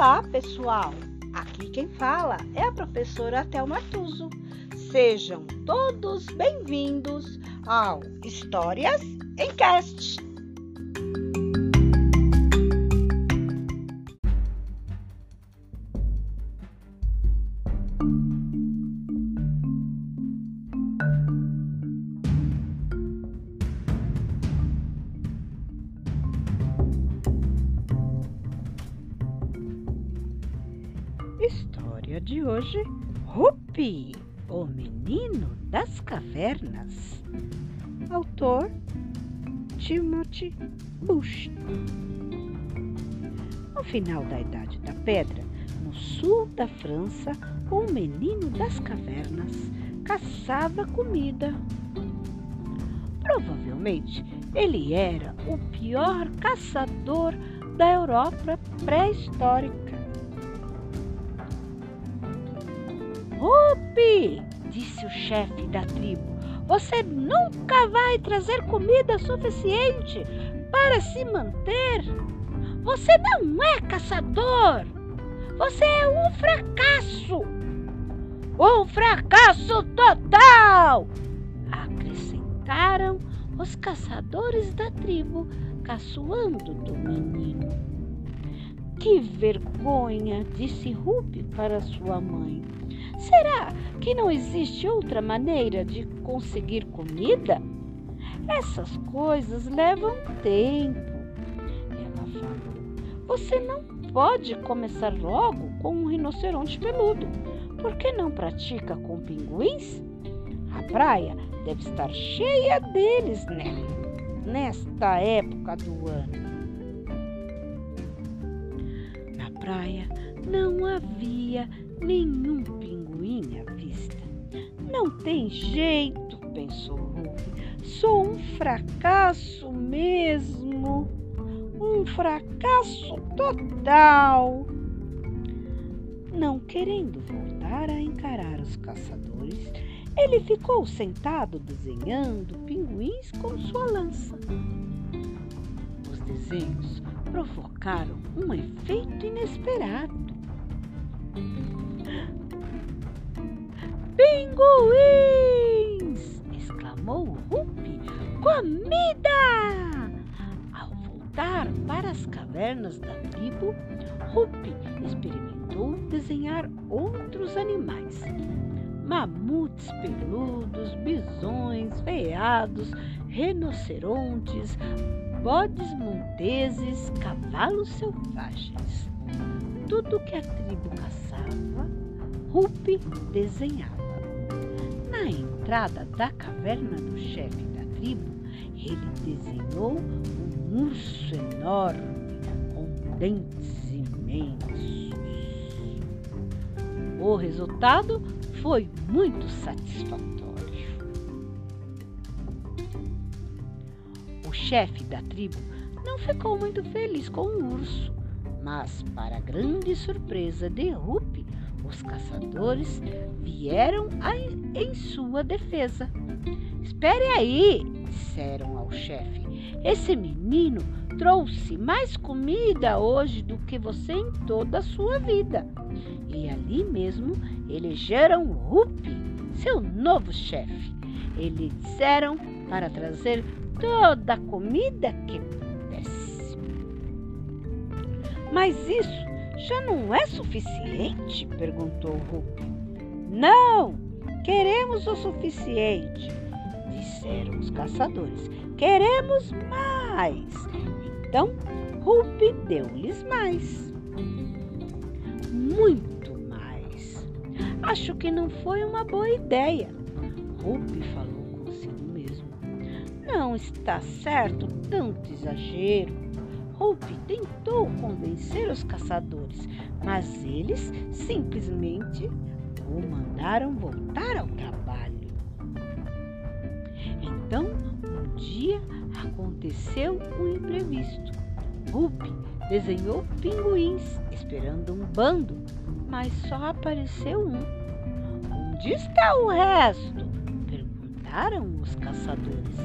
Olá, pessoal! Aqui quem fala é a professora Thelma Tuso. Sejam todos bem-vindos ao Histórias em Cast. História de hoje: Rupi, o menino das cavernas. Autor Timothy Bush. No final da Idade da Pedra, no sul da França, um menino das cavernas caçava comida. Provavelmente ele era o pior caçador da Europa pré-histórica. Rupi, disse o chefe da tribo, você nunca vai trazer comida suficiente para se manter. Você não é caçador. Você é um fracasso. Um fracasso total! Acrescentaram os caçadores da tribo, caçoando do menino. Que vergonha, disse Rupi para sua mãe. Será que não existe outra maneira de conseguir comida? Essas coisas levam tempo. Ela falou: Você não pode começar logo com um rinoceronte peludo. Por que não pratica com pinguins? A praia deve estar cheia deles, né? Nesta época do ano. Na praia não havia nenhum pinguim à vista. Não tem jeito, pensou Ruby. Sou um fracasso mesmo. Um fracasso total. Não querendo voltar a encarar os caçadores, ele ficou sentado desenhando pinguins com sua lança. Os desenhos provocaram um efeito inesperado. Pinguins! exclamou Rupi. Comida! Ao voltar para as cavernas da tribo, Rupi experimentou desenhar outros animais. Mamutes peludos, bisões, veados, rinocerontes, bodes monteses, cavalos selvagens. Tudo que a tribo caçava, Rupi desenhava. Na entrada da caverna do chefe da tribo, ele desenhou um urso enorme com dentes imensos. O resultado foi muito satisfatório. O chefe da tribo não ficou muito feliz com o urso, mas, para grande surpresa de Rupi, os caçadores vieram em sua defesa. Espere aí, disseram ao chefe. Esse menino trouxe mais comida hoje do que você em toda a sua vida. E ali mesmo elegeram Rupi, seu novo chefe. Eles disseram para trazer toda a comida que pudesse. Mas isso já não é suficiente? perguntou Rupi. Não, queremos o suficiente, disseram os caçadores. Queremos mais. Então Rupi deu-lhes mais. Muito mais. Acho que não foi uma boa ideia. Rupi falou consigo mesmo. Não está certo tanto exagero. Hope tentou convencer os caçadores, mas eles simplesmente o mandaram voltar ao trabalho. Então, um dia aconteceu um imprevisto. Hope desenhou pinguins esperando um bando, mas só apareceu um. Onde está o resto? perguntaram os caçadores.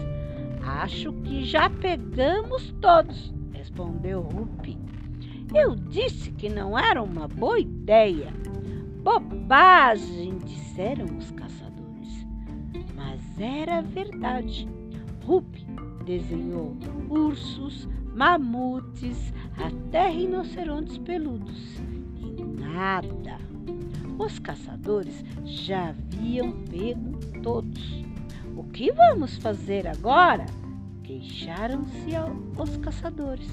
Acho que já pegamos todos, respondeu Rupi. Eu disse que não era uma boa ideia. Bobagem, disseram os caçadores. Mas era verdade. Rupi desenhou ursos, mamutes, até rinocerontes peludos. E nada. Os caçadores já haviam pego todos. O que vamos fazer agora? Queixaram-se os caçadores.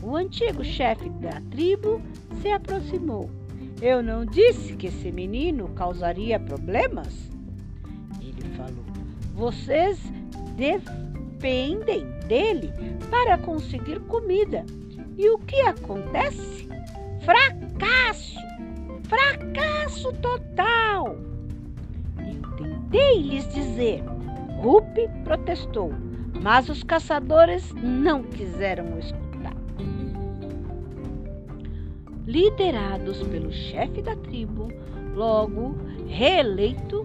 O antigo chefe da tribo se aproximou. Eu não disse que esse menino causaria problemas? Ele falou. Vocês dependem dele para conseguir comida. E o que acontece? Fracasso! Fracasso total! Eu tentei lhes dizer. Rupi protestou, mas os caçadores não quiseram escutar. Liderados pelo chefe da tribo, logo reeleito,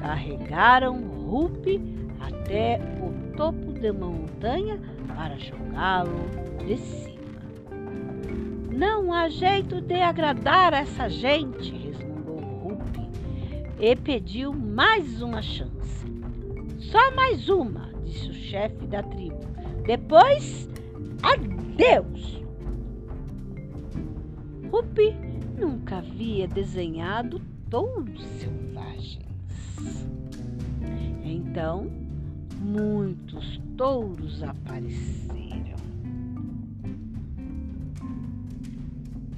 carregaram Rupi até o topo da montanha para jogá-lo de cima. Não há jeito de agradar essa gente, resmungou Rupi e pediu mais uma chance. Só mais uma, disse o chefe da tribo. Depois, adeus. Rupi nunca havia desenhado touros selvagens. Então, muitos touros apareceram.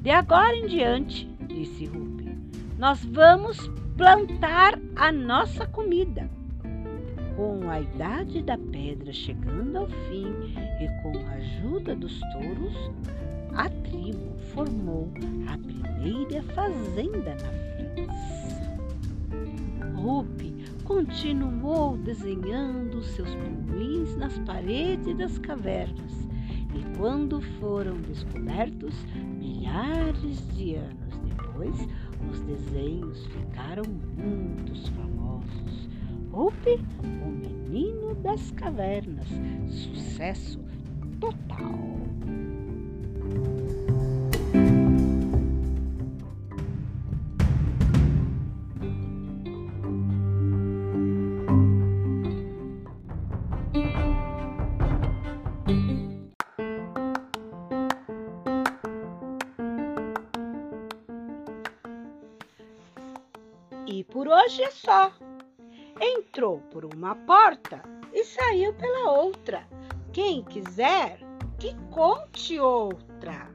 De agora em diante, disse Rupi, nós vamos plantar a nossa comida. Com a idade da pedra chegando ao fim e com a ajuda dos touros, a tribo formou a primeira fazenda na França. Rupi continuou desenhando seus pinguins nas paredes das cavernas e quando foram descobertos milhares de anos depois, os desenhos ficaram muito famosos. O menino das cavernas, sucesso total. E por hoje é só. Entrou por uma porta e saiu pela outra. Quem quiser, que conte outra.